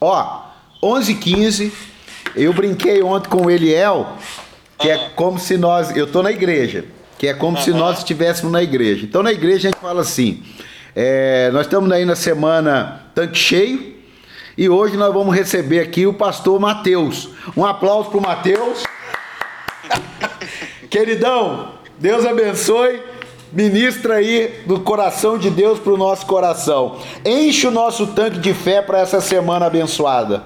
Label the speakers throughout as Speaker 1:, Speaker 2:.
Speaker 1: Ó, 11h15, eu brinquei ontem com o Eliel, que é como se nós. Eu tô na igreja, que é como se nós estivéssemos na igreja. Então na igreja a gente fala assim: é, nós estamos aí na semana tanque cheio. E hoje nós vamos receber aqui o pastor Mateus. Um aplauso para o Mateus. Queridão, Deus abençoe. Ministra aí do coração de Deus para o nosso coração. Enche o nosso tanque de fé para essa semana abençoada.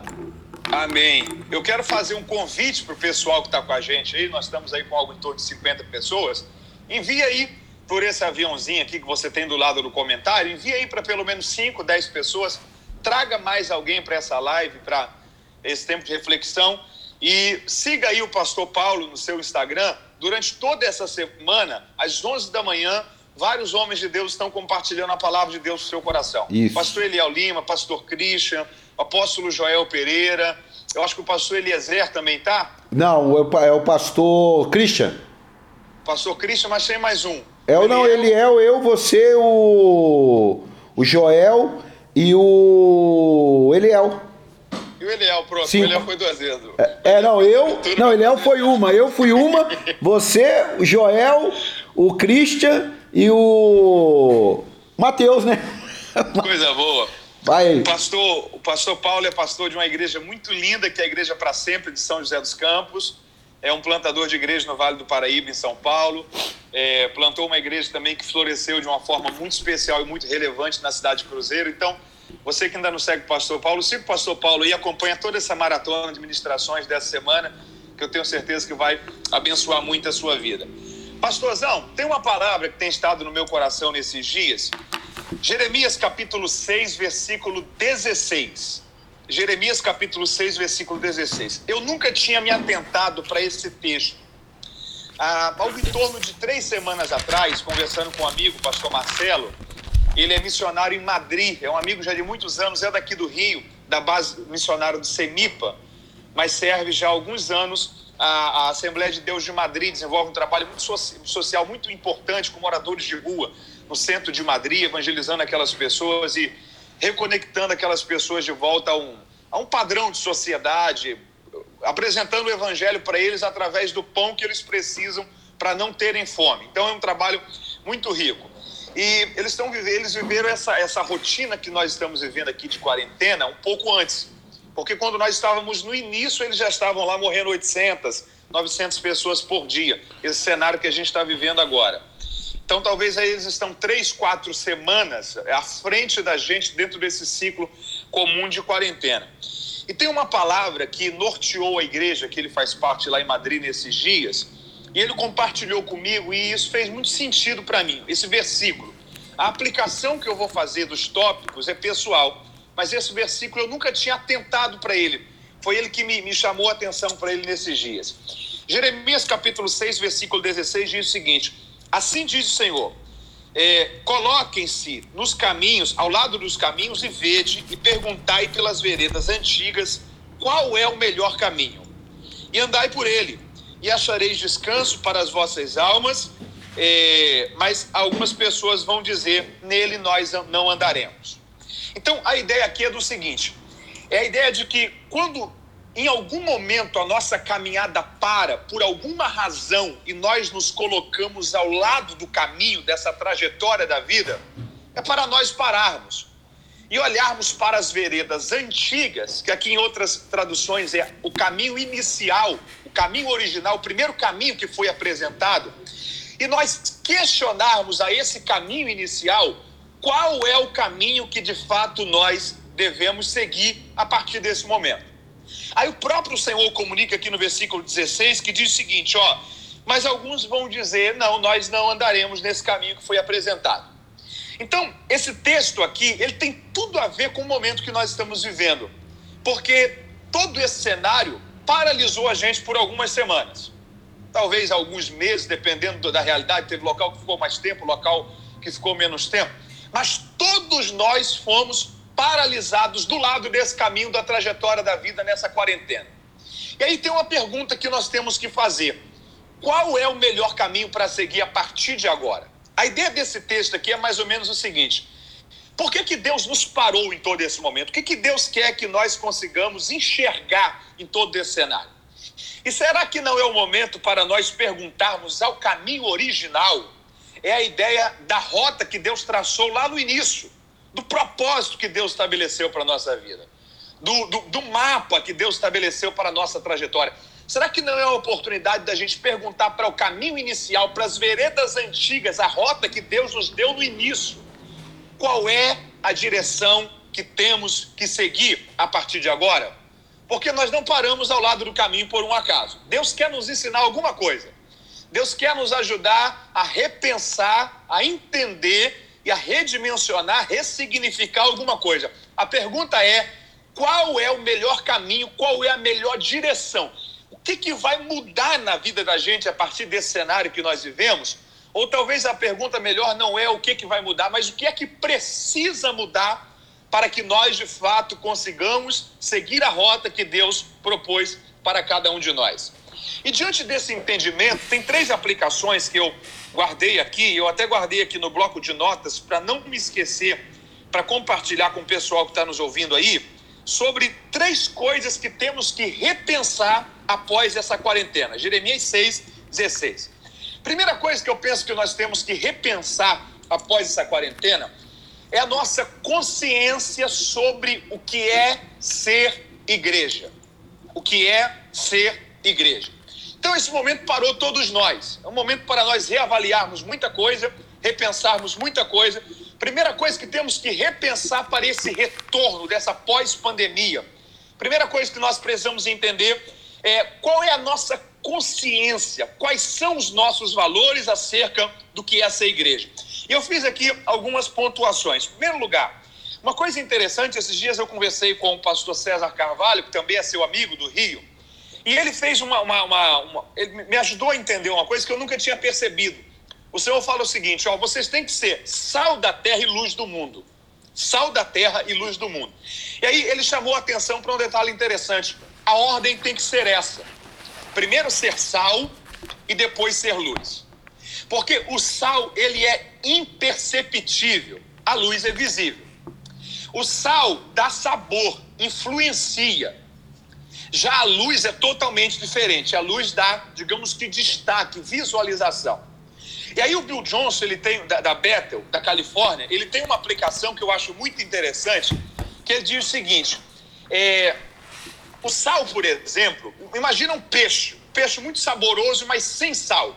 Speaker 2: Amém. Eu quero fazer um convite para o pessoal que está com a gente aí. Nós estamos aí com algo em torno de 50 pessoas. Envia aí por esse aviãozinho aqui que você tem do lado do comentário. Envia aí para pelo menos 5, 10 pessoas. Traga mais alguém para essa live, para esse tempo de reflexão. E siga aí o Pastor Paulo no seu Instagram. Durante toda essa semana, às 11 da manhã, vários homens de Deus estão compartilhando a palavra de Deus no seu coração.
Speaker 1: Isso.
Speaker 2: Pastor Eliel Lima, Pastor Christian, Apóstolo Joel Pereira. Eu acho que o Pastor Eliezer também tá.
Speaker 1: Não, é o é pastor Christian.
Speaker 2: Pastor Christian, mas tem mais um.
Speaker 1: É o não, Eliel, eu, você, o, o Joel e o Eliel.
Speaker 2: E o Eliel, pronto.
Speaker 1: Sim.
Speaker 2: O Eliel foi duas vezes.
Speaker 1: É, não, eu. Não, Eliel foi uma. Eu fui uma. Você, o Joel, o Christian e o. Mateus, né?
Speaker 2: Coisa boa.
Speaker 1: Vai.
Speaker 2: O pastor, o pastor Paulo é pastor de uma igreja muito linda, que é a Igreja para Sempre de São José dos Campos. É um plantador de igreja no Vale do Paraíba, em São Paulo. É, plantou uma igreja também que floresceu de uma forma muito especial e muito relevante na cidade de Cruzeiro. Então, você que ainda não segue o pastor Paulo, siga o pastor Paulo e acompanha toda essa maratona de ministrações dessa semana, que eu tenho certeza que vai abençoar muito a sua vida. Pastorzão, tem uma palavra que tem estado no meu coração nesses dias. Jeremias capítulo 6, versículo 16. Jeremias capítulo 6, versículo 16. Eu nunca tinha me atentado para esse texto. Há algo em torno de três semanas atrás, conversando com um amigo, pastor Marcelo, ele é missionário em Madrid, é um amigo já de muitos anos, é daqui do Rio, da base missionária do CEMIPA, mas serve já há alguns anos a, a Assembleia de Deus de Madrid, desenvolve um trabalho muito soci- social muito importante com moradores de rua no centro de Madrid, evangelizando aquelas pessoas e reconectando aquelas pessoas de volta a um, a um padrão de sociedade, apresentando o evangelho para eles através do pão que eles precisam para não terem fome. Então é um trabalho muito rico. E eles estão vivendo, eles viveram essa, essa rotina que nós estamos vivendo aqui de quarentena um pouco antes. Porque quando nós estávamos no início, eles já estavam lá morrendo 800, 900 pessoas por dia. Esse cenário que a gente está vivendo agora. Então, talvez aí eles estão três, quatro semanas à frente da gente dentro desse ciclo comum de quarentena. E tem uma palavra que norteou a igreja, que ele faz parte lá em Madrid nesses dias, e ele compartilhou comigo, e isso fez muito sentido para mim, esse versículo. A aplicação que eu vou fazer dos tópicos é pessoal, mas esse versículo eu nunca tinha atentado para ele. Foi ele que me, me chamou a atenção para ele nesses dias. Jeremias capítulo 6, versículo 16 diz o seguinte: Assim diz o Senhor: é, coloquem-se nos caminhos, ao lado dos caminhos, e vede e perguntai pelas veredas antigas qual é o melhor caminho. E andai por ele, e achareis descanso para as vossas almas. é, mas algumas pessoas vão dizer: nele nós não andaremos. Então a ideia aqui é do seguinte: é a ideia de que quando em algum momento a nossa caminhada para por alguma razão e nós nos colocamos ao lado do caminho dessa trajetória da vida, é para nós pararmos e olharmos para as veredas antigas, que aqui em outras traduções é o caminho inicial, o caminho original, o primeiro caminho que foi apresentado, e nós questionarmos a esse caminho inicial qual é o caminho que de fato nós devemos seguir a partir desse momento. Aí o próprio Senhor comunica aqui no versículo 16 que diz o seguinte, ó, mas alguns vão dizer, não, nós não andaremos nesse caminho que foi apresentado. Então, esse texto aqui, ele tem tudo a ver com o momento que nós estamos vivendo, porque todo esse cenário paralisou a gente por algumas semanas. Talvez alguns meses, dependendo da realidade, teve local que ficou mais tempo, local que ficou menos tempo, mas todos nós fomos paralisados do lado desse caminho da trajetória da vida nessa quarentena. E aí tem uma pergunta que nós temos que fazer: qual é o melhor caminho para seguir a partir de agora? A ideia desse texto aqui é mais ou menos o seguinte: Por que, que Deus nos parou em todo esse momento? O que, que Deus quer que nós consigamos enxergar em todo esse cenário? E será que não é o momento para nós perguntarmos ao caminho original? É a ideia da rota que Deus traçou lá no início, do propósito que Deus estabeleceu para a nossa vida, do, do, do mapa que Deus estabeleceu para a nossa trajetória. Será que não é a oportunidade da gente perguntar para o caminho inicial, para as veredas antigas, a rota que Deus nos deu no início? Qual é a direção que temos que seguir a partir de agora? Porque nós não paramos ao lado do caminho por um acaso. Deus quer nos ensinar alguma coisa. Deus quer nos ajudar a repensar, a entender e a redimensionar, ressignificar alguma coisa. A pergunta é: qual é o melhor caminho, qual é a melhor direção? Que, que vai mudar na vida da gente a partir desse cenário que nós vivemos? Ou talvez a pergunta melhor não é o que, que vai mudar, mas o que é que precisa mudar para que nós de fato consigamos seguir a rota que Deus propôs para cada um de nós. E diante desse entendimento, tem três aplicações que eu guardei aqui, eu até guardei aqui no bloco de notas para não me esquecer, para compartilhar com o pessoal que está nos ouvindo aí sobre três coisas que temos que repensar após essa quarentena. Jeremias 6, 16. Primeira coisa que eu penso que nós temos que repensar após essa quarentena é a nossa consciência sobre o que é ser igreja. O que é ser igreja. Então, esse momento parou todos nós. É um momento para nós reavaliarmos muita coisa, repensarmos muita coisa Primeira coisa que temos que repensar para esse retorno dessa pós-pandemia. Primeira coisa que nós precisamos entender é qual é a nossa consciência, quais são os nossos valores acerca do que é essa igreja. Eu fiz aqui algumas pontuações. Em primeiro lugar, uma coisa interessante, esses dias eu conversei com o pastor César Carvalho, que também é seu amigo do Rio, e ele fez uma, uma, uma, uma ele me ajudou a entender uma coisa que eu nunca tinha percebido. O Senhor fala o seguinte: ó, vocês têm que ser sal da terra e luz do mundo. Sal da terra e luz do mundo. E aí ele chamou a atenção para um detalhe interessante. A ordem tem que ser essa: primeiro ser sal e depois ser luz. Porque o sal ele é imperceptível, a luz é visível. O sal dá sabor, influencia. Já a luz é totalmente diferente. A luz dá, digamos que destaque, visualização. E aí o Bill Johnson, ele tem, da, da Bethel, da Califórnia, ele tem uma aplicação que eu acho muito interessante, que ele diz o seguinte, é, o sal, por exemplo, imagina um peixe, um peixe muito saboroso, mas sem sal.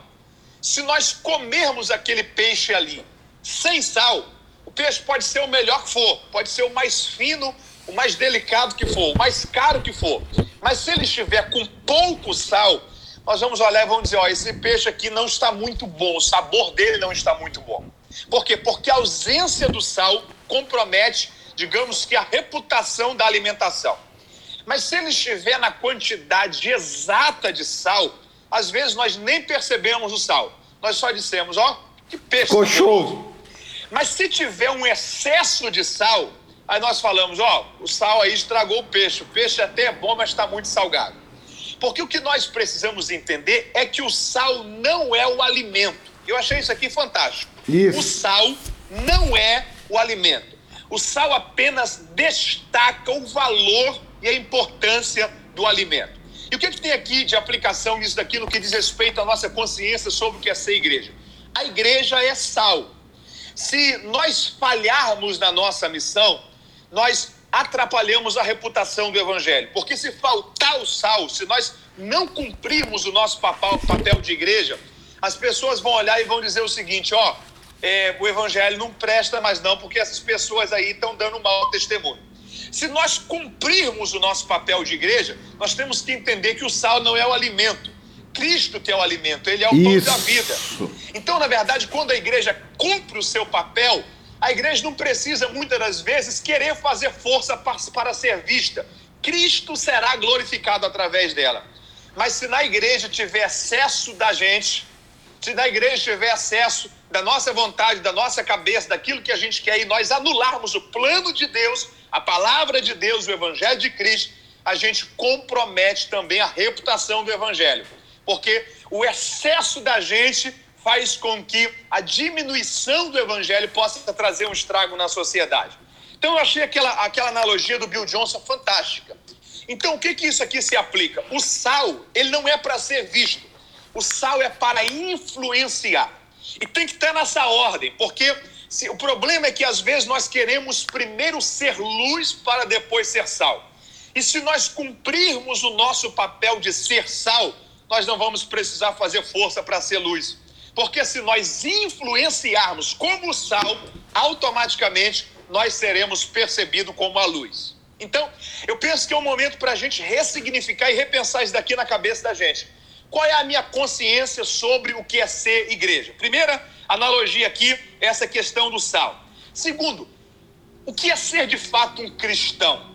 Speaker 2: Se nós comermos aquele peixe ali sem sal, o peixe pode ser o melhor que for, pode ser o mais fino, o mais delicado que for, o mais caro que for. Mas se ele estiver com pouco sal, nós vamos olhar e vamos dizer: ó, esse peixe aqui não está muito bom, o sabor dele não está muito bom. Por quê? Porque a ausência do sal compromete, digamos que, a reputação da alimentação. Mas se ele estiver na quantidade exata de sal, às vezes nós nem percebemos o sal. Nós só dissemos: ó, que peixe.
Speaker 1: Cochoso.
Speaker 2: Mas se tiver um excesso de sal, aí nós falamos: ó, o sal aí estragou o peixe. O peixe até é bom, mas está muito salgado. Porque o que nós precisamos entender é que o sal não é o alimento. Eu achei isso aqui fantástico.
Speaker 1: Isso.
Speaker 2: O sal não é o alimento. O sal apenas destaca o valor e a importância do alimento. E o que, é que tem aqui de aplicação nisso daqui no que diz respeito à nossa consciência sobre o que é ser igreja? A igreja é sal. Se nós falharmos na nossa missão, nós atrapalhamos a reputação do evangelho. Porque se faltar o sal, se nós não cumprirmos o nosso papel, de igreja, as pessoas vão olhar e vão dizer o seguinte: ó, é, o evangelho não presta mais não, porque essas pessoas aí estão dando mau testemunho. Se nós cumprirmos o nosso papel de igreja, nós temos que entender que o sal não é o alimento. Cristo que é o alimento, ele é o pão da vida. Então, na verdade, quando a igreja cumpre o seu papel, a igreja não precisa muitas das vezes querer fazer força para ser vista. Cristo será glorificado através dela. Mas se na igreja tiver acesso da gente, se na igreja tiver acesso da nossa vontade, da nossa cabeça, daquilo que a gente quer, e nós anularmos o plano de Deus, a palavra de Deus, o evangelho de Cristo, a gente compromete também a reputação do evangelho. Porque o excesso da gente faz com que a diminuição do evangelho possa trazer um estrago na sociedade. Então eu achei aquela, aquela analogia do Bill Johnson fantástica. Então o que, que isso aqui se aplica? O sal, ele não é para ser visto. O sal é para influenciar. E tem que estar nessa ordem, porque se, o problema é que às vezes nós queremos primeiro ser luz para depois ser sal. E se nós cumprirmos o nosso papel de ser sal, nós não vamos precisar fazer força para ser luz. Porque se nós influenciarmos como sal, automaticamente nós seremos percebidos como a luz. Então, eu penso que é um momento para a gente ressignificar e repensar isso daqui na cabeça da gente. Qual é a minha consciência sobre o que é ser igreja? Primeira analogia aqui essa questão do sal. Segundo, o que é ser de fato um cristão?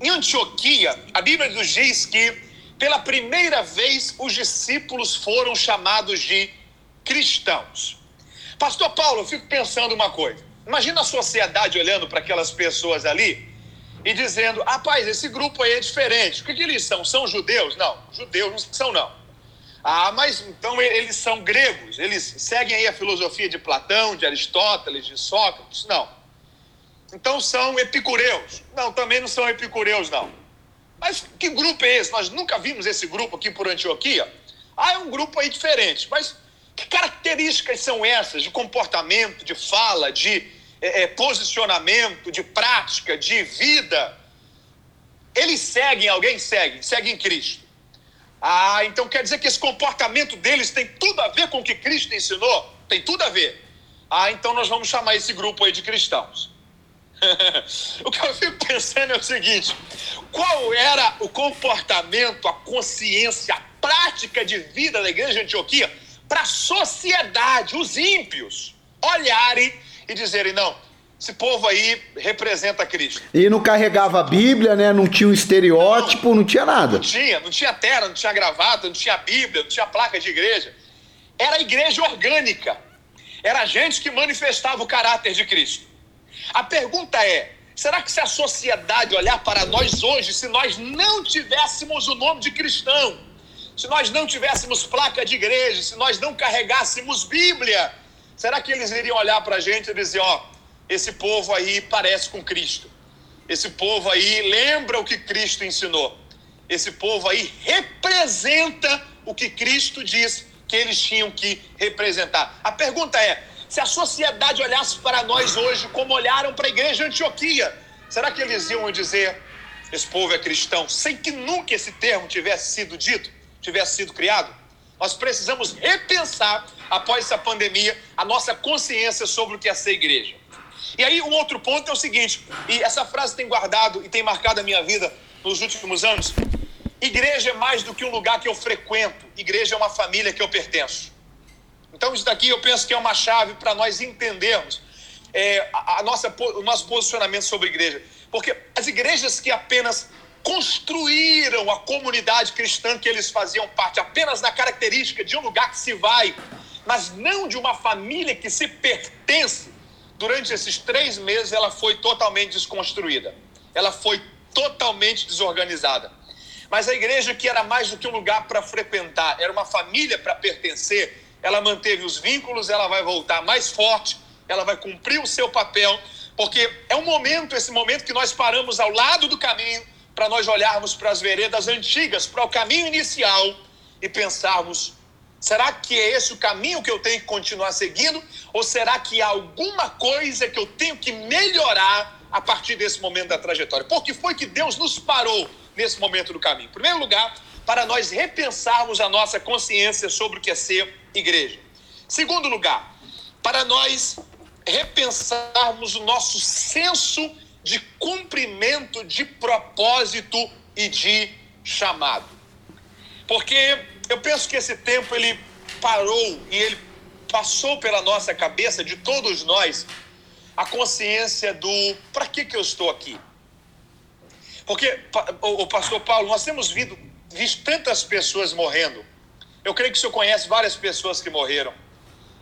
Speaker 2: Em Antioquia, a Bíblia nos diz que pela primeira vez os discípulos foram chamados de cristãos. Pastor Paulo, eu fico pensando uma coisa. Imagina a sociedade olhando para aquelas pessoas ali e dizendo: rapaz, esse grupo aí é diferente. O que, que eles são? São judeus? Não, judeus não são, não. Ah, mas então eles são gregos, eles seguem aí a filosofia de Platão, de Aristóteles, de Sócrates? Não. Então são epicureus. Não, também não são epicureus, não. Mas que grupo é esse? Nós nunca vimos esse grupo aqui por Antioquia. Ah, é um grupo aí diferente. Mas que características são essas de comportamento, de fala, de é, é, posicionamento, de prática, de vida? Eles seguem, alguém segue, seguem Cristo. Ah, então quer dizer que esse comportamento deles tem tudo a ver com o que Cristo ensinou? Tem tudo a ver. Ah, então nós vamos chamar esse grupo aí de cristãos. o que eu fico pensando é o seguinte: qual era o comportamento, a consciência, a prática de vida da igreja de Antioquia para a sociedade, os ímpios, olharem e dizerem: não, esse povo aí representa Cristo.
Speaker 1: E não carregava a Bíblia, né? Não tinha um estereótipo, não, não tinha nada.
Speaker 2: Não tinha, não tinha terra, não tinha gravata, não tinha Bíblia, não tinha placa de igreja. Era igreja orgânica. Era gente que manifestava o caráter de Cristo. A pergunta é: será que se a sociedade olhar para nós hoje, se nós não tivéssemos o nome de cristão, se nós não tivéssemos placa de igreja, se nós não carregássemos Bíblia, será que eles iriam olhar para a gente e dizer: ó, esse povo aí parece com Cristo, esse povo aí lembra o que Cristo ensinou, esse povo aí representa o que Cristo diz que eles tinham que representar? A pergunta é: se a sociedade olhasse para nós hoje como olharam para a igreja de Antioquia, será que eles iam dizer: esse povo é cristão, sem que nunca esse termo tivesse sido dito, tivesse sido criado? Nós precisamos repensar, após essa pandemia, a nossa consciência sobre o que é ser igreja. E aí, um outro ponto é o seguinte, e essa frase tem guardado e tem marcado a minha vida nos últimos anos: igreja é mais do que um lugar que eu frequento, igreja é uma família que eu pertenço. Então, isso daqui eu penso que é uma chave para nós entendermos é, a, a, nossa, o nosso posicionamento sobre igreja. Porque as igrejas que apenas construíram a comunidade cristã que eles faziam parte, apenas na característica de um lugar que se vai, mas não de uma família que se pertence, durante esses três meses ela foi totalmente desconstruída. Ela foi totalmente desorganizada. Mas a igreja que era mais do que um lugar para frequentar, era uma família para pertencer, ela manteve os vínculos, ela vai voltar mais forte, ela vai cumprir o seu papel, porque é um momento, esse momento que nós paramos ao lado do caminho para nós olharmos para as veredas antigas, para o caminho inicial e pensarmos: será que é esse o caminho que eu tenho que continuar seguindo? Ou será que há alguma coisa que eu tenho que melhorar a partir desse momento da trajetória? Porque foi que Deus nos parou nesse momento do caminho. Em primeiro lugar, para nós repensarmos a nossa consciência sobre o que é ser igreja. Segundo lugar, para nós repensarmos o nosso senso de cumprimento de propósito e de chamado. Porque eu penso que esse tempo ele parou e ele passou pela nossa cabeça de todos nós a consciência do para que que eu estou aqui? Porque o pastor Paulo, nós temos visto, visto tantas pessoas morrendo eu creio que o senhor conhece várias pessoas que morreram.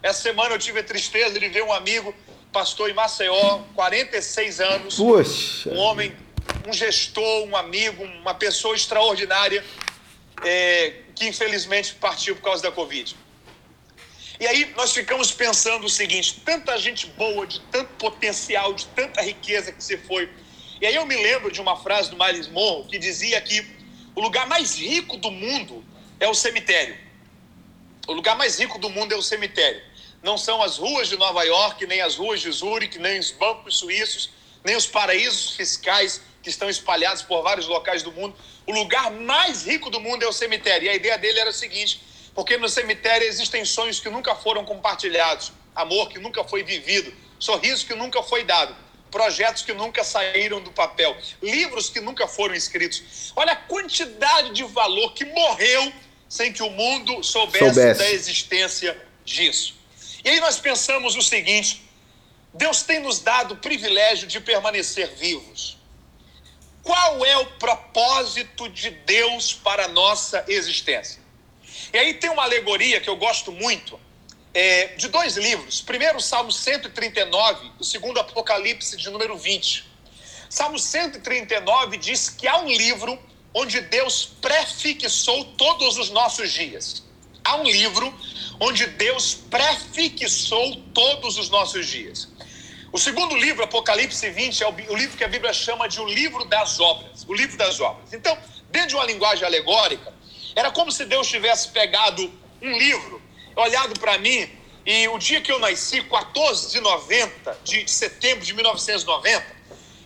Speaker 2: Essa semana eu tive a tristeza de ver um amigo, pastor em Maceió, 46 anos.
Speaker 1: Puxa.
Speaker 2: Um homem, um gestor, um amigo, uma pessoa extraordinária, é, que infelizmente partiu por causa da Covid. E aí nós ficamos pensando o seguinte: tanta gente boa, de tanto potencial, de tanta riqueza que você foi. E aí eu me lembro de uma frase do Miles Monroe que dizia que o lugar mais rico do mundo é o cemitério. O lugar mais rico do mundo é o cemitério. Não são as ruas de Nova York, nem as ruas de Zurique, nem os bancos suíços, nem os paraísos fiscais que estão espalhados por vários locais do mundo. O lugar mais rico do mundo é o cemitério. E a ideia dele era o seguinte: porque no cemitério existem sonhos que nunca foram compartilhados, amor que nunca foi vivido, sorriso que nunca foi dado, projetos que nunca saíram do papel, livros que nunca foram escritos. Olha a quantidade de valor que morreu sem que o mundo soubesse, soubesse. da existência disso. E aí nós pensamos o seguinte: Deus tem nos dado o privilégio de permanecer vivos. Qual é o propósito de Deus para a nossa existência? E aí tem uma alegoria que eu gosto muito, é, de dois livros. Primeiro, Salmo 139, o segundo, Apocalipse, de número 20. Salmo 139 diz que há um livro onde Deus prefixou todos os nossos dias. Há um livro onde Deus prefixou todos os nossos dias. O segundo livro, Apocalipse 20, é o livro que a Bíblia chama de o livro das obras. O livro das obras. Então, dentro de uma linguagem alegórica, era como se Deus tivesse pegado um livro, olhado para mim, e o dia que eu nasci, 14 de 90, de setembro de 1990,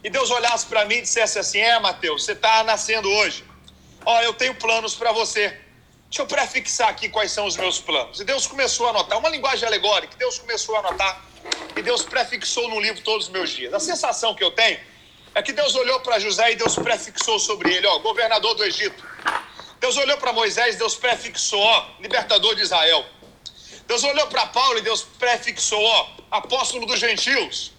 Speaker 2: e Deus olhasse para mim e dissesse assim: É, Mateus, você está nascendo hoje. Ó, eu tenho planos para você. Deixa eu prefixar aqui quais são os meus planos. E Deus começou a anotar, uma linguagem alegórica, Deus começou a anotar, e Deus prefixou no livro todos os meus dias. A sensação que eu tenho é que Deus olhou para José e Deus prefixou sobre ele, ó, governador do Egito. Deus olhou para Moisés, Deus prefixou, ó, libertador de Israel. Deus olhou para Paulo e Deus prefixou, ó, apóstolo dos gentios.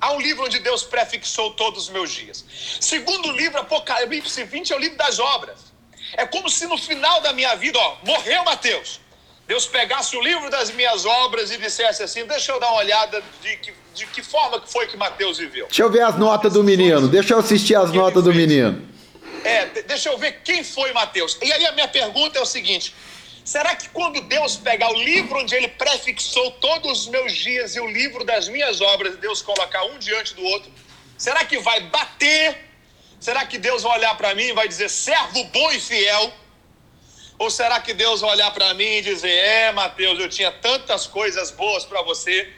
Speaker 2: Há um livro onde Deus prefixou todos os meus dias. Segundo livro, Apocalipse 20, é o livro das obras. É como se no final da minha vida, ó, morreu Mateus. Deus pegasse o livro das minhas obras e dissesse assim: deixa eu dar uma olhada de que, de que forma que foi que Mateus viveu.
Speaker 1: Deixa eu ver as notas do menino, deixa eu assistir as notas do menino.
Speaker 2: É, deixa eu ver quem foi Mateus. E aí a minha pergunta é o seguinte: será que quando Deus pegar o livro onde ele prefixou todos os meus dias e o livro das minhas obras, Deus colocar um diante do outro, será que vai bater? Será que Deus vai olhar para mim e vai dizer servo bom e fiel? Ou será que Deus vai olhar para mim e dizer: É, Mateus, eu tinha tantas coisas boas para você,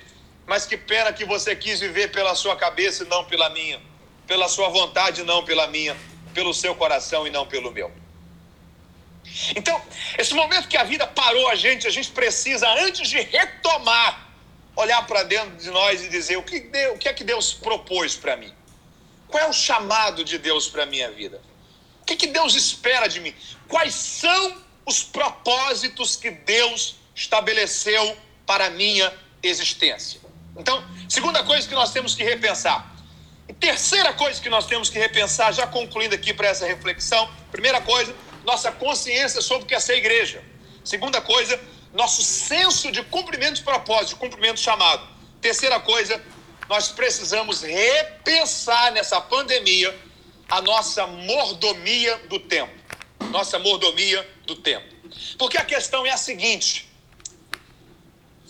Speaker 2: mas que pena que você quis viver pela sua cabeça e não pela minha, pela sua vontade e não pela minha pelo seu coração e não pelo meu. Então, esse momento que a vida parou a gente, a gente precisa, antes de retomar, olhar para dentro de nós e dizer: o que, Deus, o que é que Deus propôs para mim? Qual é o chamado de Deus para a minha vida? O que, que Deus espera de mim? Quais são os propósitos que Deus estabeleceu para a minha existência? Então, segunda coisa que nós temos que repensar: e terceira coisa que nós temos que repensar, já concluindo aqui para essa reflexão: primeira coisa, nossa consciência sobre o que é ser igreja. Segunda coisa, nosso senso de cumprimento de propósito, de cumprimento chamado. Terceira coisa, nós precisamos repensar nessa pandemia a nossa mordomia do tempo. Nossa mordomia do tempo. Porque a questão é a seguinte: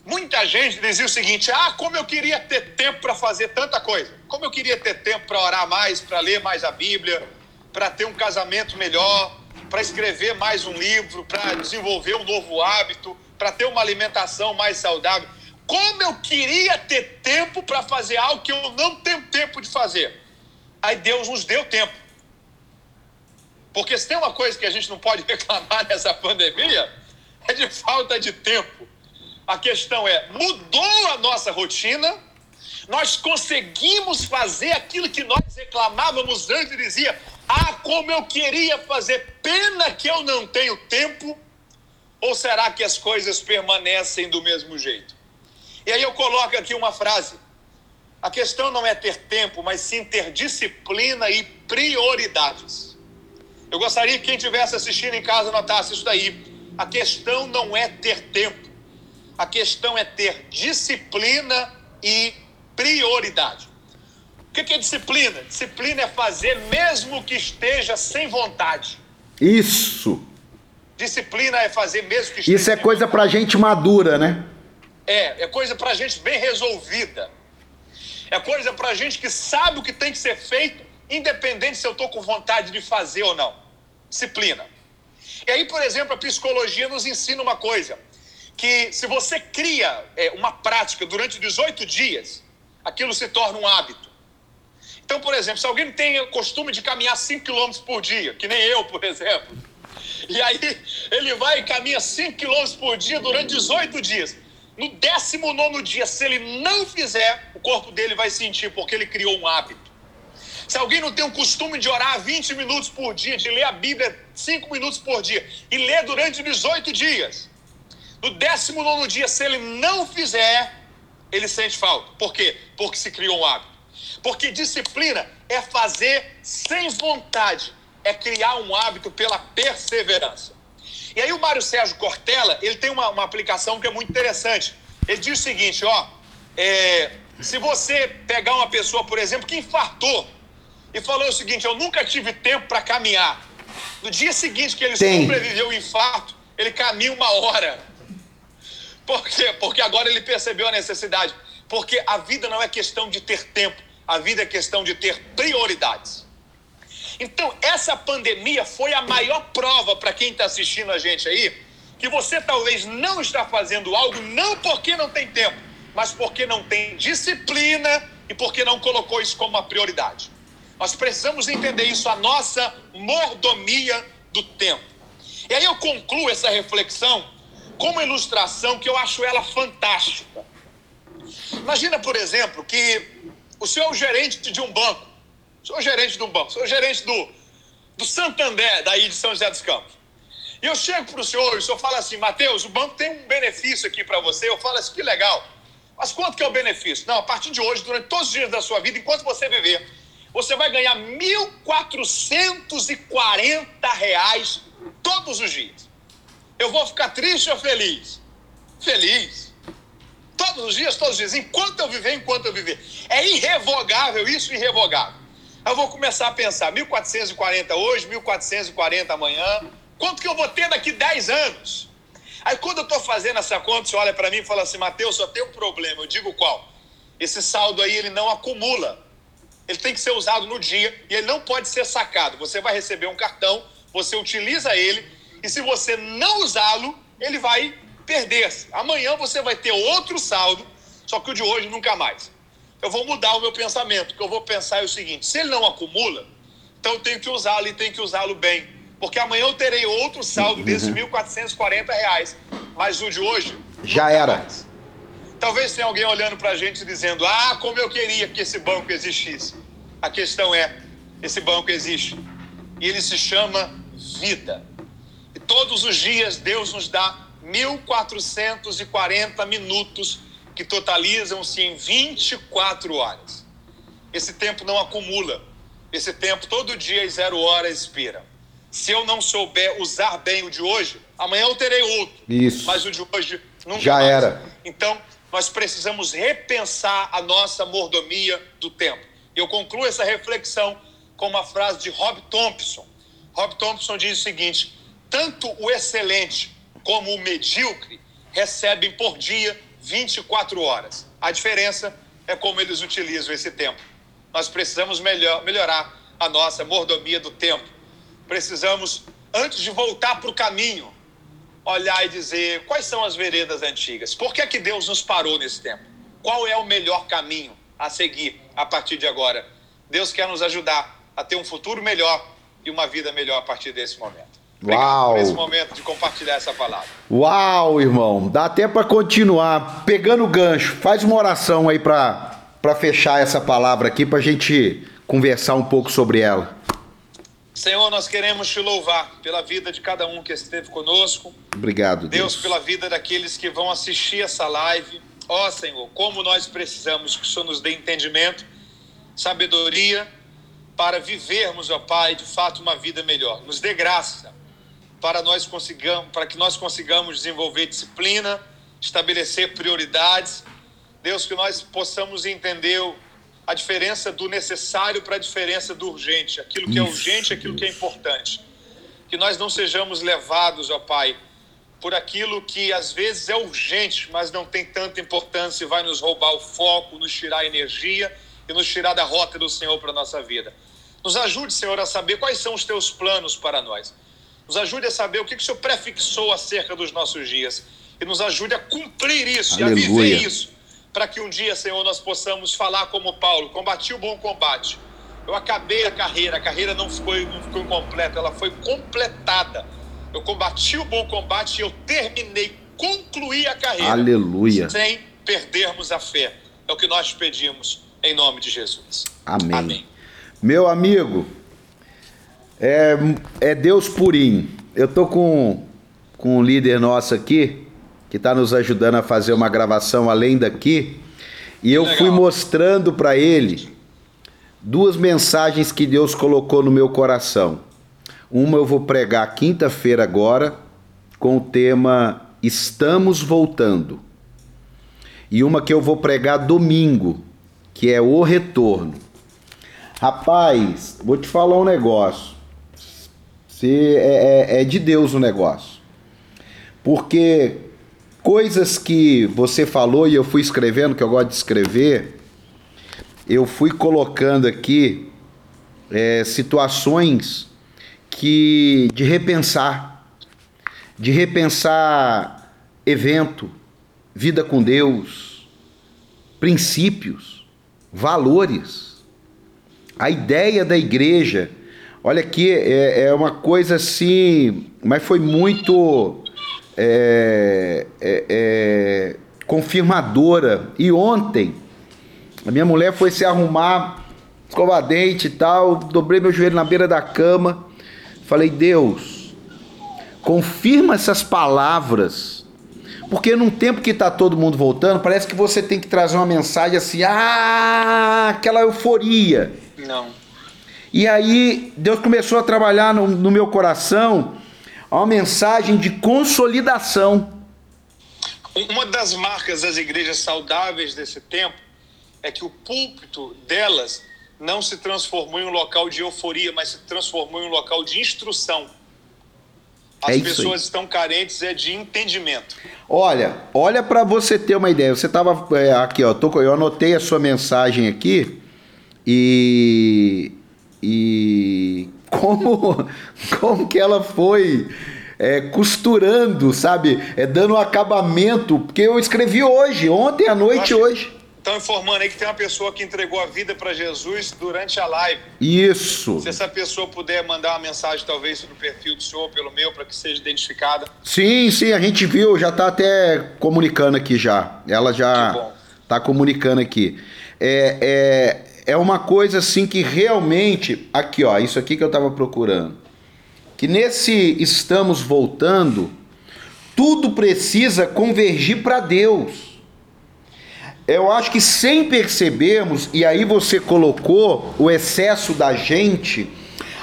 Speaker 2: Muita gente dizia o seguinte: ah, como eu queria ter tempo para fazer tanta coisa. Como eu queria ter tempo para orar mais, para ler mais a Bíblia, para ter um casamento melhor, para escrever mais um livro, para desenvolver um novo hábito, para ter uma alimentação mais saudável. Como eu queria ter tempo para fazer algo que eu não tenho tempo de fazer. Aí Deus nos deu tempo. Porque se tem uma coisa que a gente não pode reclamar nessa pandemia, é de falta de tempo. A questão é: mudou a nossa rotina? Nós conseguimos fazer aquilo que nós reclamávamos antes e dizia: ah, como eu queria fazer, pena que eu não tenho tempo? Ou será que as coisas permanecem do mesmo jeito? E aí eu coloco aqui uma frase: a questão não é ter tempo, mas sim ter disciplina e prioridades. Eu gostaria que quem estivesse assistindo em casa notasse isso daí. A questão não é ter tempo, a questão é ter disciplina e prioridade. O que é disciplina? Disciplina é fazer mesmo que esteja sem vontade.
Speaker 1: Isso.
Speaker 2: Disciplina é fazer mesmo que esteja
Speaker 1: Isso é coisa para gente madura, né?
Speaker 2: É, é coisa para gente bem resolvida. É coisa para gente que sabe o que tem que ser feito, independente se eu estou com vontade de fazer ou não. Disciplina. E aí, por exemplo, a psicologia nos ensina uma coisa: que se você cria é, uma prática durante 18 dias, aquilo se torna um hábito. Então, por exemplo, se alguém tem o costume de caminhar 5 km por dia, que nem eu, por exemplo, e aí ele vai e caminha 5 km por dia durante 18 dias. No 19 dia, se ele não fizer, o corpo dele vai sentir, porque ele criou um hábito. Se alguém não tem o costume de orar 20 minutos por dia, de ler a Bíblia 5 minutos por dia, e ler durante 18 dias, no 19 dia, se ele não fizer, ele sente falta. Por quê? Porque se criou um hábito. Porque disciplina é fazer sem vontade, é criar um hábito pela perseverança. E aí o Mário Sérgio Cortella, ele tem uma, uma aplicação que é muito interessante. Ele diz o seguinte, ó, é, se você pegar uma pessoa, por exemplo, que infartou e falou o seguinte, eu nunca tive tempo para caminhar. No dia seguinte que ele tem. sobreviveu ao infarto, ele caminha uma hora. Por quê? Porque agora ele percebeu a necessidade. Porque a vida não é questão de ter tempo, a vida é questão de ter prioridades. Então, essa pandemia foi a maior prova para quem está assistindo a gente aí, que você talvez não está fazendo algo não porque não tem tempo, mas porque não tem disciplina e porque não colocou isso como uma prioridade. Nós precisamos entender isso, a nossa mordomia do tempo. E aí eu concluo essa reflexão com uma ilustração que eu acho ela fantástica. Imagina, por exemplo, que o senhor é o gerente de um banco Sou gerente de um banco, sou gerente do, do Santander, daí de São José dos Campos. E eu chego para o senhor e o senhor fala assim, Mateus, o banco tem um benefício aqui para você. Eu falo assim, que legal. Mas quanto que é o benefício? Não, a partir de hoje, durante todos os dias da sua vida, enquanto você viver, você vai ganhar R$ 1.440 todos os dias. Eu vou ficar triste ou feliz? Feliz. Todos os dias, todos os dias. Enquanto eu viver, enquanto eu viver. É irrevogável isso, irrevogável. Eu vou começar a pensar, 1440 hoje, 1440 amanhã, quanto que eu vou ter daqui 10 anos? Aí quando eu estou fazendo essa conta, você olha para mim e fala assim, Mateus, só tem um problema. Eu digo qual? Esse saldo aí, ele não acumula. Ele tem que ser usado no dia e ele não pode ser sacado. Você vai receber um cartão, você utiliza ele e se você não usá-lo, ele vai perder-se. Amanhã você vai ter outro saldo, só que o de hoje nunca mais eu vou mudar o meu pensamento. O que eu vou pensar é o seguinte: se ele não acumula, então eu tenho que usá-lo e tenho que usá-lo bem. Porque amanhã eu terei outro saldo uhum. desses 1.440 reais. Mas o de hoje.
Speaker 1: Já era. Mais.
Speaker 2: Talvez tenha alguém olhando para a gente dizendo: Ah, como eu queria que esse banco existisse. A questão é: esse banco existe. E ele se chama vida. E todos os dias Deus nos dá 1.440 minutos que totalizam-se em 24 horas. Esse tempo não acumula. Esse tempo, todo dia, às zero horas, expira. Se eu não souber usar bem o de hoje, amanhã eu terei outro.
Speaker 1: Isso.
Speaker 2: Mas o de hoje nunca
Speaker 1: Já
Speaker 2: mais.
Speaker 1: era.
Speaker 2: Então, nós precisamos repensar a nossa mordomia do tempo. Eu concluo essa reflexão com uma frase de Rob Thompson. Rob Thompson diz o seguinte: tanto o excelente como o medíocre recebem por dia 24 horas. A diferença é como eles utilizam esse tempo. Nós precisamos melhor, melhorar a nossa mordomia do tempo. Precisamos, antes de voltar para o caminho, olhar e dizer quais são as veredas antigas. Por que, é que Deus nos parou nesse tempo? Qual é o melhor caminho a seguir a partir de agora? Deus quer nos ajudar a ter um futuro melhor e uma vida melhor a partir desse momento.
Speaker 1: Uau!
Speaker 2: Por esse momento de compartilhar essa palavra.
Speaker 1: Uau, irmão! Dá até para continuar. Pegando o gancho, faz uma oração aí para fechar essa palavra aqui, para a gente conversar um pouco sobre ela.
Speaker 2: Senhor, nós queremos te louvar pela vida de cada um que esteve conosco.
Speaker 1: Obrigado,
Speaker 2: Deus. Deus pela vida daqueles que vão assistir essa live. Ó oh, Senhor, como nós precisamos que o Senhor nos dê entendimento, sabedoria para vivermos, ó Pai, de fato uma vida melhor. Nos dê graça para nós consigamos, para que nós consigamos desenvolver disciplina, estabelecer prioridades. Deus, que nós possamos entender a diferença do necessário para a diferença do urgente, aquilo que é urgente, aquilo que é importante. Que nós não sejamos levados, ó Pai, por aquilo que às vezes é urgente, mas não tem tanta importância e vai nos roubar o foco, nos tirar a energia e nos tirar da rota do Senhor para a nossa vida. Nos ajude, Senhor, a saber quais são os teus planos para nós. Nos ajude a saber o que, que o Senhor prefixou acerca dos nossos dias. E nos ajude a cumprir isso Aleluia. e a viver isso. Para que um dia, Senhor, nós possamos falar como Paulo: combati o bom combate. Eu acabei a carreira, a carreira não ficou, não ficou incompleta, ela foi completada. Eu combati o bom combate e eu terminei, concluí a carreira.
Speaker 1: Aleluia.
Speaker 2: Sem perdermos a fé. É o que nós pedimos em nome de Jesus.
Speaker 1: Amém. Amém. Meu amigo, é, é Deus purinho. Eu tô com, com um líder nosso aqui, que está nos ajudando a fazer uma gravação além daqui, e eu Legal. fui mostrando para ele duas mensagens que Deus colocou no meu coração. Uma eu vou pregar quinta-feira agora, com o tema Estamos Voltando. E uma que eu vou pregar domingo, que é o retorno. Rapaz, vou te falar um negócio. Se é, é, é de Deus o negócio. Porque coisas que você falou e eu fui escrevendo, que eu gosto de escrever, eu fui colocando aqui é, situações que de repensar, de repensar evento, vida com Deus, princípios, valores. A ideia da igreja, olha aqui, é, é uma coisa assim, mas foi muito é, é, é, confirmadora. E ontem, a minha mulher foi se arrumar, escovar dente e tal, dobrei meu joelho na beira da cama, falei, Deus, confirma essas palavras, porque num tempo que está todo mundo voltando, parece que você tem que trazer uma mensagem assim, ah, aquela euforia.
Speaker 2: Não.
Speaker 1: E aí Deus começou a trabalhar no, no meu coração uma mensagem de consolidação.
Speaker 2: Uma das marcas das igrejas saudáveis desse tempo é que o púlpito delas não se transformou em um local de euforia, mas se transformou em um local de instrução. As é pessoas aí. estão carentes é de entendimento.
Speaker 1: Olha, olha para você ter uma ideia. Você estava é, aqui, ó. Tô, eu anotei a sua mensagem aqui e e como como que ela foi é, costurando, sabe? É dando um acabamento, porque eu escrevi hoje, ontem à noite, hoje.
Speaker 2: Estão informando aí que tem uma pessoa que entregou a vida para Jesus durante a live.
Speaker 1: Isso.
Speaker 2: Se essa pessoa puder mandar uma mensagem, talvez, no perfil do senhor, pelo meu, para que seja identificada.
Speaker 1: Sim, sim, a gente viu, já está até comunicando aqui já. Ela já está comunicando aqui. É, é, é uma coisa assim que realmente. Aqui, ó, isso aqui que eu estava procurando. Que nesse estamos voltando, tudo precisa convergir para Deus eu acho que sem percebermos, e aí você colocou o excesso da gente,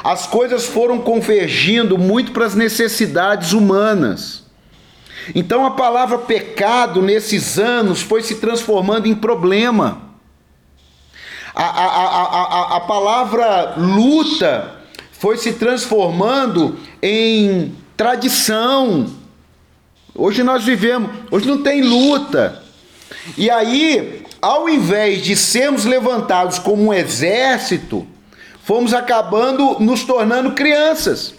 Speaker 1: as coisas foram convergindo muito para as necessidades humanas. Então a palavra pecado nesses anos foi se transformando em problema. A, a, a, a, a palavra luta foi se transformando em tradição. Hoje nós vivemos, hoje não tem luta. E aí, ao invés de sermos levantados como um exército, fomos acabando nos tornando crianças.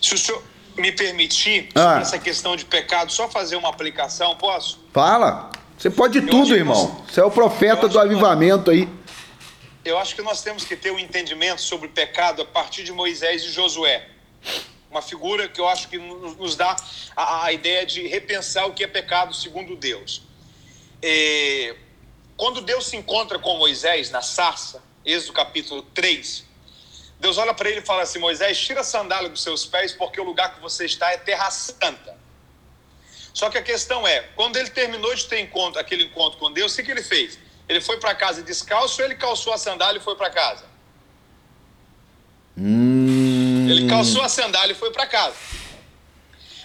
Speaker 2: Se o senhor me permitir, ah. essa questão de pecado, só fazer uma aplicação, posso?
Speaker 1: Fala. Você pode tudo, irmão. Você é o profeta do avivamento aí.
Speaker 2: Eu acho que nós temos que ter um entendimento sobre pecado a partir de Moisés e Josué. Uma figura que eu acho que nos dá a, a ideia de repensar o que é pecado segundo Deus é, quando Deus se encontra com Moisés na sarça, Êxodo capítulo 3, Deus olha para ele e fala assim: Moisés, tira a sandália dos seus pés, porque o lugar que você está é terra santa. Só que a questão é: quando ele terminou de ter encontro, aquele encontro com Deus, o que, que ele fez? Ele foi para casa descalço ou ele calçou a sandália e foi para casa?
Speaker 1: Hum...
Speaker 2: Ele calçou a sandália e foi para casa.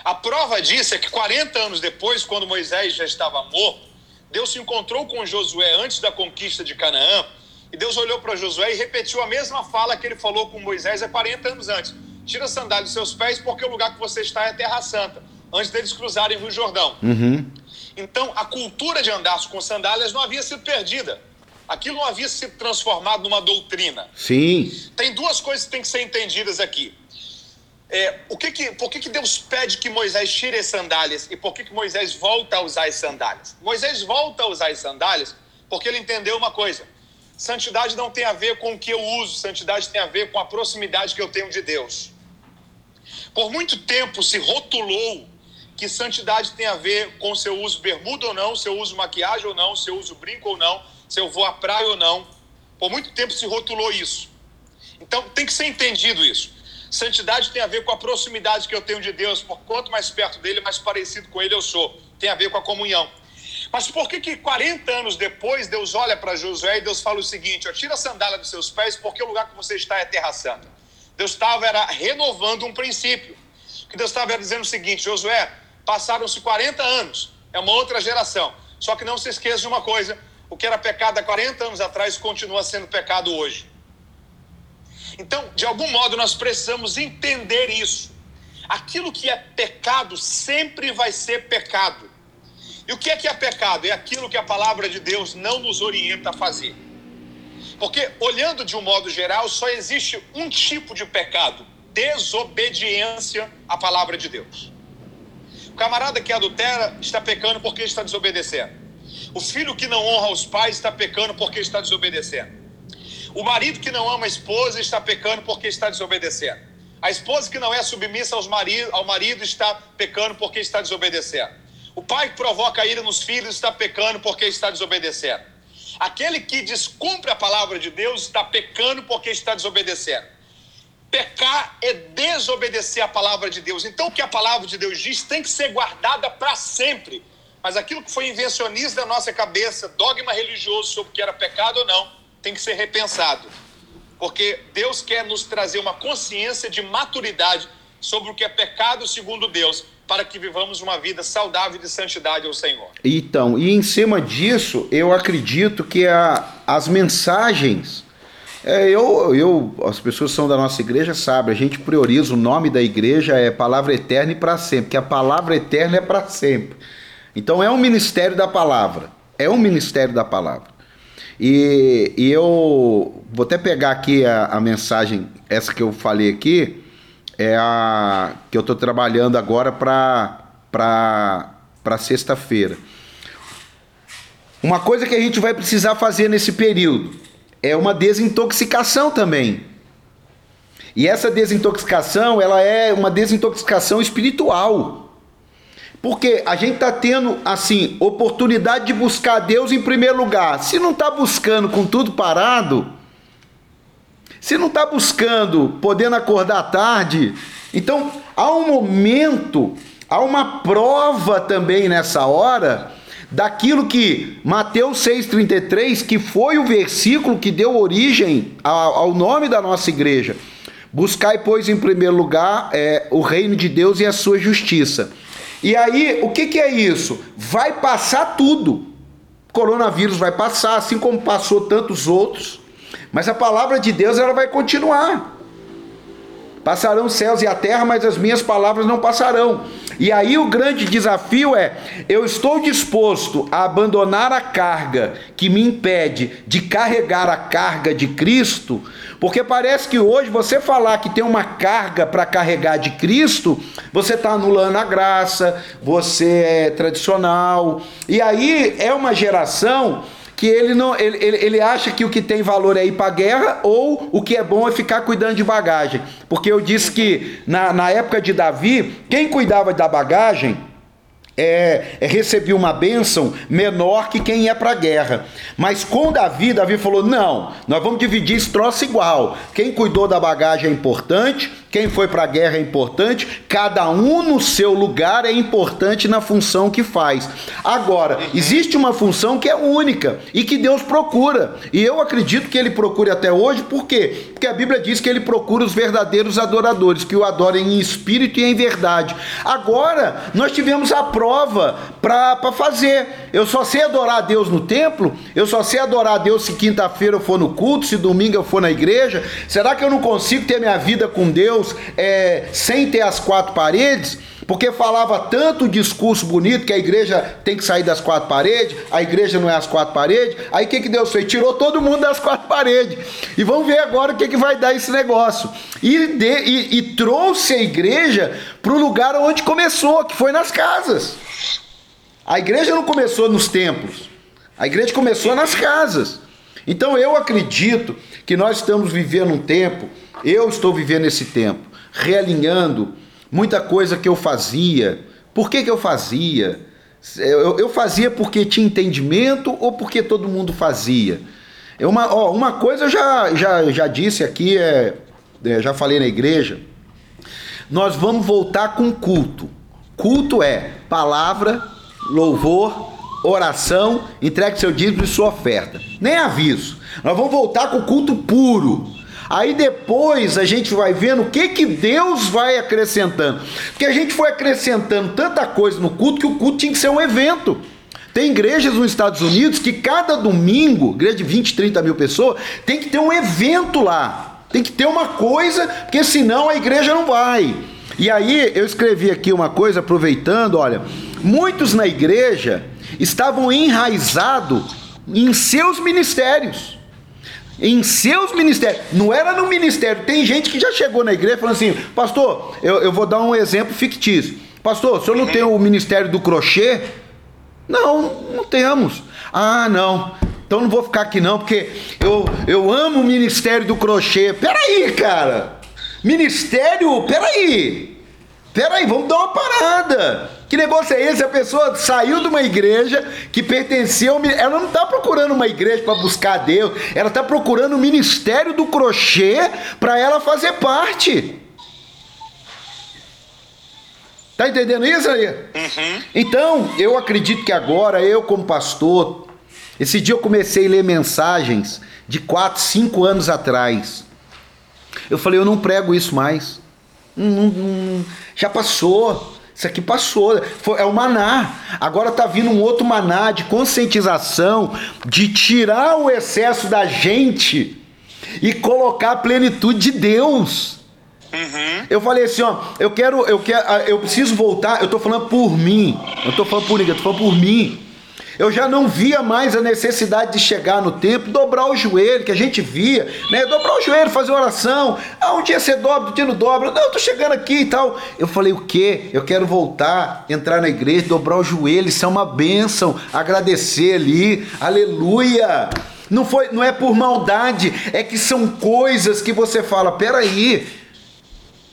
Speaker 2: A prova disso é que 40 anos depois, quando Moisés já estava morto, Deus se encontrou com Josué antes da conquista de Canaã, e Deus olhou para Josué e repetiu a mesma fala que ele falou com Moisés há 40 anos antes: Tira a sandália dos seus pés, porque o lugar que você está é terra santa. antes deles cruzarem o Rio Jordão.
Speaker 1: Uhum.
Speaker 2: Então, a cultura de andar com sandálias não havia sido perdida. Aquilo não havia sido transformado numa doutrina.
Speaker 1: Sim.
Speaker 2: Tem duas coisas que têm que ser entendidas aqui. É, o que que, por que, que Deus pede que Moisés tire as sandálias e por que, que Moisés volta a usar as sandálias? Moisés volta a usar as sandálias porque ele entendeu uma coisa: santidade não tem a ver com o que eu uso, santidade tem a ver com a proximidade que eu tenho de Deus. Por muito tempo se rotulou que santidade tem a ver com se eu uso bermuda ou não, se eu uso maquiagem ou não, se eu uso brinco ou não, se eu vou à praia ou não. Por muito tempo se rotulou isso. Então tem que ser entendido isso. Santidade tem a ver com a proximidade que eu tenho de Deus. Por quanto mais perto dele, mais parecido com ele eu sou. Tem a ver com a comunhão. Mas por que que 40 anos depois Deus olha para Josué e Deus fala o seguinte: ó, tira a sandália dos seus pés, porque o lugar que você está é terra santa. Deus estava era renovando um princípio. Que Deus estava dizendo o seguinte: Josué, passaram-se 40 anos, é uma outra geração. Só que não se esqueça de uma coisa: o que era pecado há 40 anos atrás continua sendo pecado hoje. Então, de algum modo, nós precisamos entender isso. Aquilo que é pecado sempre vai ser pecado. E o que é que é pecado? É aquilo que a palavra de Deus não nos orienta a fazer. Porque, olhando de um modo geral, só existe um tipo de pecado: desobediência à palavra de Deus. Camarada que adultera está pecando porque está desobedecendo. O filho que não honra os pais está pecando porque está desobedecendo. O marido que não ama a esposa está pecando porque está desobedecendo. A esposa que não é submissa aos marido, ao marido está pecando porque está desobedecendo. O pai que provoca ira nos filhos está pecando porque está desobedecendo. Aquele que descumpre a palavra de Deus está pecando porque está desobedecendo. Pecar é desobedecer a palavra de Deus. Então, o que a palavra de Deus diz tem que ser guardada para sempre. Mas aquilo que foi invencionista da nossa cabeça, dogma religioso sobre o que era pecado ou não, tem que ser repensado. Porque Deus quer nos trazer uma consciência de maturidade sobre o que é pecado segundo Deus, para que vivamos uma vida saudável de santidade ao Senhor.
Speaker 1: Então, e em cima disso, eu acredito que a, as mensagens. É, eu, eu, as pessoas que são da nossa igreja sabem, a gente prioriza o nome da igreja, é palavra eterna e para sempre, que a palavra eterna é para sempre. Então é um ministério da palavra, é um ministério da palavra. E, e eu vou até pegar aqui a, a, mensagem, essa que eu falei aqui, é a que eu estou trabalhando agora para sexta-feira. Uma coisa que a gente vai precisar fazer nesse período é uma desintoxicação também. E essa desintoxicação, ela é uma desintoxicação espiritual. Porque a gente está tendo, assim, oportunidade de buscar Deus em primeiro lugar. Se não está buscando com tudo parado, se não está buscando podendo acordar tarde, então há um momento, há uma prova também nessa hora daquilo que Mateus 6,33, que foi o versículo que deu origem ao, nome da nossa igreja. Buscai, pois, em primeiro lugar é, o reino de Deus e a sua justiça. E aí, o que, que é isso? Vai passar tudo. O coronavírus vai passar, assim como passou tantos outros. Mas a palavra de Deus ela vai continuar. Passarão os céus e a terra, mas as minhas palavras não passarão. E aí o grande desafio é: eu estou disposto a abandonar a carga que me impede de carregar a carga de Cristo, porque parece que hoje você falar que tem uma carga para carregar de Cristo, você está anulando a graça, você é tradicional. E aí é uma geração que ele não ele, ele, ele acha que o que tem valor é ir para a guerra ou o que é bom é ficar cuidando de bagagem. Porque eu disse que na, na época de Davi, quem cuidava da bagagem é, é, recebia uma bênção menor que quem ia para a guerra. Mas com Davi, Davi falou: não, nós vamos dividir esse troço igual. Quem cuidou da bagagem é importante, quem foi para a guerra é importante, cada um no seu lugar é importante na função que faz. Agora, existe uma função que é única e que Deus procura. E eu acredito que ele procure até hoje, por quê? Porque a Bíblia diz que ele procura os verdadeiros adoradores, que o adorem em espírito e em verdade. Agora, nós tivemos a prova para fazer. Eu só sei adorar a Deus no templo, eu só sei adorar a Deus se quinta-feira eu for no culto, se domingo eu for na igreja. Será que eu não consigo ter minha vida com Deus? Deus é, sem ter as quatro paredes, porque falava tanto discurso bonito que a igreja tem que sair das quatro paredes, a igreja não é as quatro paredes. Aí o que, que Deus fez? Tirou todo mundo das quatro paredes. E vamos ver agora o que, que vai dar esse negócio. E, de, e, e trouxe a igreja para o lugar onde começou, que foi nas casas. A igreja não começou nos templos, a igreja começou nas casas. Então eu acredito que nós estamos vivendo um tempo, eu estou vivendo esse tempo, realinhando muita coisa que eu fazia. Por que, que eu fazia? Eu, eu fazia porque tinha entendimento ou porque todo mundo fazia? É uma, ó, uma coisa eu já, já, já disse aqui, é, é, já falei na igreja. Nós vamos voltar com culto. Culto é palavra, louvor, oração, entregue seu dízimo e sua oferta. Nem aviso. Nós vamos voltar com culto puro. Aí depois a gente vai vendo o que que Deus vai acrescentando. Porque a gente foi acrescentando tanta coisa no culto que o culto tinha que ser um evento. Tem igrejas nos Estados Unidos que cada domingo, igreja de 20, 30 mil pessoas, tem que ter um evento lá. Tem que ter uma coisa, porque senão a igreja não vai. E aí eu escrevi aqui uma coisa, aproveitando, olha, muitos na igreja estavam enraizados em seus ministérios em seus ministérios. Não era no ministério. Tem gente que já chegou na igreja falando assim, pastor, eu, eu vou dar um exemplo fictício. Pastor, o senhor não tem o ministério do crochê? Não, não temos. Ah, não. Então não vou ficar aqui não, porque eu, eu amo o ministério do crochê. Peraí, cara. Ministério, peraí. Peraí, vamos dar uma parada. Que negócio é esse? A pessoa saiu de uma igreja que pertencia ao. Ela não está procurando uma igreja para buscar Deus, ela está procurando o ministério do crochê para ela fazer parte. Tá entendendo isso aí? Uhum. Então, eu acredito que agora, eu como pastor, esse dia eu comecei a ler mensagens de 4, 5 anos atrás. Eu falei, eu não prego isso mais. Não, não, já passou. Isso aqui passou, é o maná. Agora está vindo um outro maná de conscientização, de tirar o excesso da gente e colocar a plenitude de Deus. Uhum. Eu falei assim, ó, eu quero, eu quero, eu preciso voltar. Eu estou falando por mim. Eu estou falando por ninguém, eu estou falando por mim. Eu já não via mais a necessidade de chegar no templo, dobrar o joelho, que a gente via, né? Dobrar o joelho, fazer oração. Ah, um dia você dobra, outro dia não dobra. Não, eu tô chegando aqui e tal. Eu falei, o quê? Eu quero voltar, entrar na igreja, dobrar o joelho, isso é uma bênção. Agradecer ali, aleluia. Não, foi, não é por maldade, é que são coisas que você fala, peraí,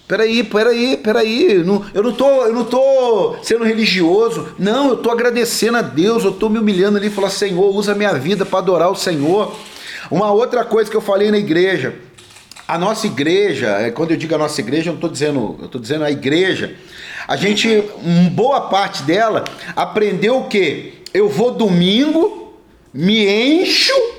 Speaker 1: Peraí, peraí, peraí, não, eu, não tô, eu não tô sendo religioso, não, eu tô agradecendo a Deus, eu tô me humilhando ali e falar, Senhor, usa minha vida para adorar o Senhor. Uma outra coisa que eu falei na igreja, a nossa igreja, é, quando eu digo a nossa igreja, eu não estou dizendo, eu estou dizendo a igreja, a gente, boa parte dela, aprendeu o quê? Eu vou domingo, me encho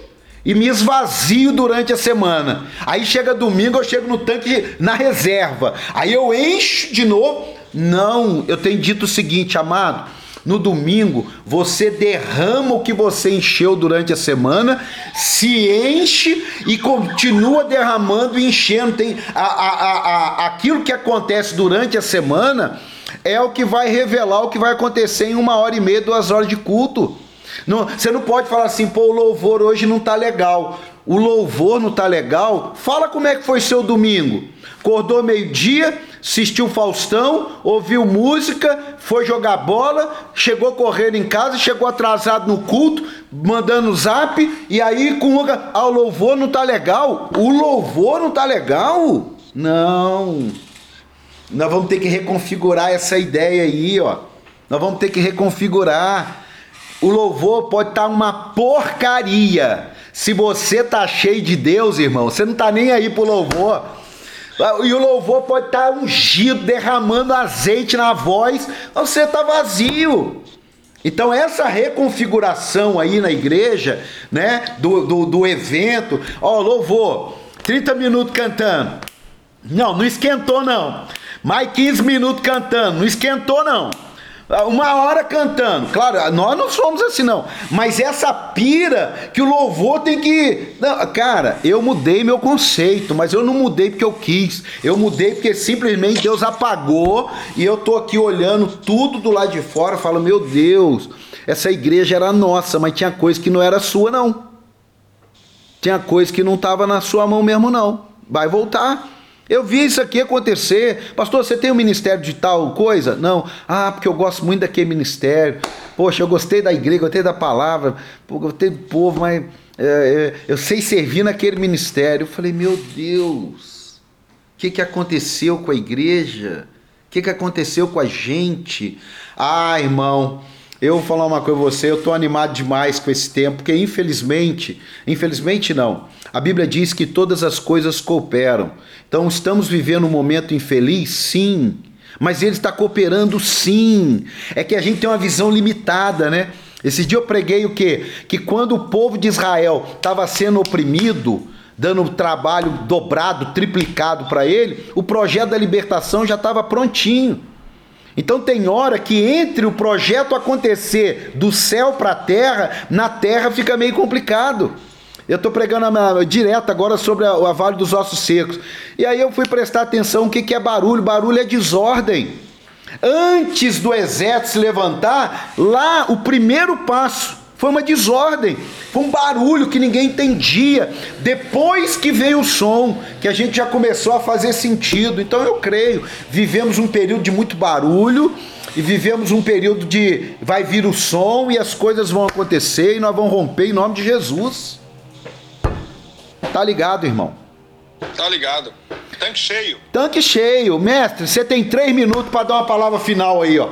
Speaker 1: e me esvazio durante a semana. Aí chega domingo, eu chego no tanque na reserva. Aí eu encho de novo. Não, eu tenho dito o seguinte, amado. No domingo, você derrama o que você encheu durante a semana, se enche e continua derramando e enchendo. Tem a, a, a, aquilo que acontece durante a semana é o que vai revelar o que vai acontecer em uma hora e meia, duas horas de culto. Não, você não pode falar assim, pô, o louvor hoje não tá legal. O louvor não tá legal? Fala como é que foi seu domingo. Acordou meio-dia, assistiu Faustão, ouviu música, foi jogar bola, chegou correndo em casa, chegou atrasado no culto, mandando zap, e aí com o ah, louvor não tá legal. O louvor não tá legal? Não. Nós vamos ter que reconfigurar essa ideia aí, ó. Nós vamos ter que reconfigurar. O louvor pode estar tá uma porcaria. Se você tá cheio de Deus, irmão, você não tá nem aí pro louvor. E o louvor pode estar tá ungido, derramando azeite na voz, você tá vazio. Então essa reconfiguração aí na igreja, né, do, do, do evento, ó, louvor, 30 minutos cantando. Não, não esquentou não. Mais 15 minutos cantando, não esquentou não. Uma hora cantando. Claro, nós não somos assim, não. Mas essa pira que o louvor tem que. Não, cara, eu mudei meu conceito, mas eu não mudei porque eu quis. Eu mudei porque simplesmente Deus apagou e eu tô aqui olhando tudo do lado de fora, falo, meu Deus, essa igreja era nossa, mas tinha coisa que não era sua, não. Tinha coisa que não estava na sua mão mesmo, não. Vai voltar. Eu vi isso aqui acontecer. Pastor, você tem um ministério de tal coisa? Não. Ah, porque eu gosto muito daquele ministério. Poxa, eu gostei da igreja, gostei da palavra, gostei do povo, mas é, é, eu sei servir naquele ministério. Eu falei, meu Deus, o que, que aconteceu com a igreja? O que, que aconteceu com a gente? Ah, irmão, eu vou falar uma coisa pra você, eu tô animado demais com esse tempo, porque infelizmente, infelizmente não, a Bíblia diz que todas as coisas cooperam. Então estamos vivendo um momento infeliz? Sim. Mas ele está cooperando sim. É que a gente tem uma visão limitada, né? Esse dia eu preguei o quê? Que quando o povo de Israel estava sendo oprimido, dando trabalho dobrado, triplicado para ele, o projeto da libertação já estava prontinho. Então tem hora que entre o projeto acontecer do céu para a terra, na terra fica meio complicado. Eu estou pregando a, direto agora sobre a, a Vale dos Ossos Secos. E aí eu fui prestar atenção o que, que é barulho. Barulho é desordem. Antes do exército se levantar, lá o primeiro passo foi uma desordem, foi um barulho que ninguém entendia. Depois que veio o som, que a gente já começou a fazer sentido. Então eu creio, vivemos um período de muito barulho e vivemos um período de vai vir o som e as coisas vão acontecer e nós vamos romper em nome de Jesus. Tá ligado, irmão?
Speaker 2: Tá ligado. Tanque cheio.
Speaker 1: Tanque cheio. Mestre, você tem três minutos para dar uma palavra final aí, ó.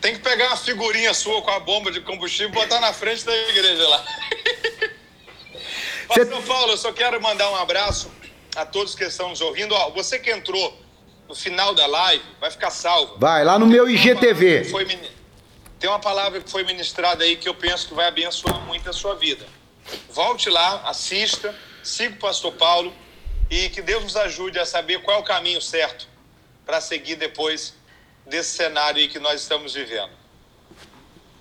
Speaker 2: Tem que pegar uma figurinha sua com a bomba de combustível e botar na frente da igreja lá. Cê... Pastor Paulo, eu só quero mandar um abraço a todos que estão nos ouvindo. Ó, você que entrou no final da live, vai ficar salvo.
Speaker 1: Vai, lá no meu IGTV.
Speaker 2: Foi, tem uma palavra que foi ministrada aí que eu penso que vai abençoar muito a sua vida. Volte lá, assista siga o pastor Paulo e que Deus nos ajude a saber qual é o caminho certo para seguir depois desse cenário que nós estamos vivendo.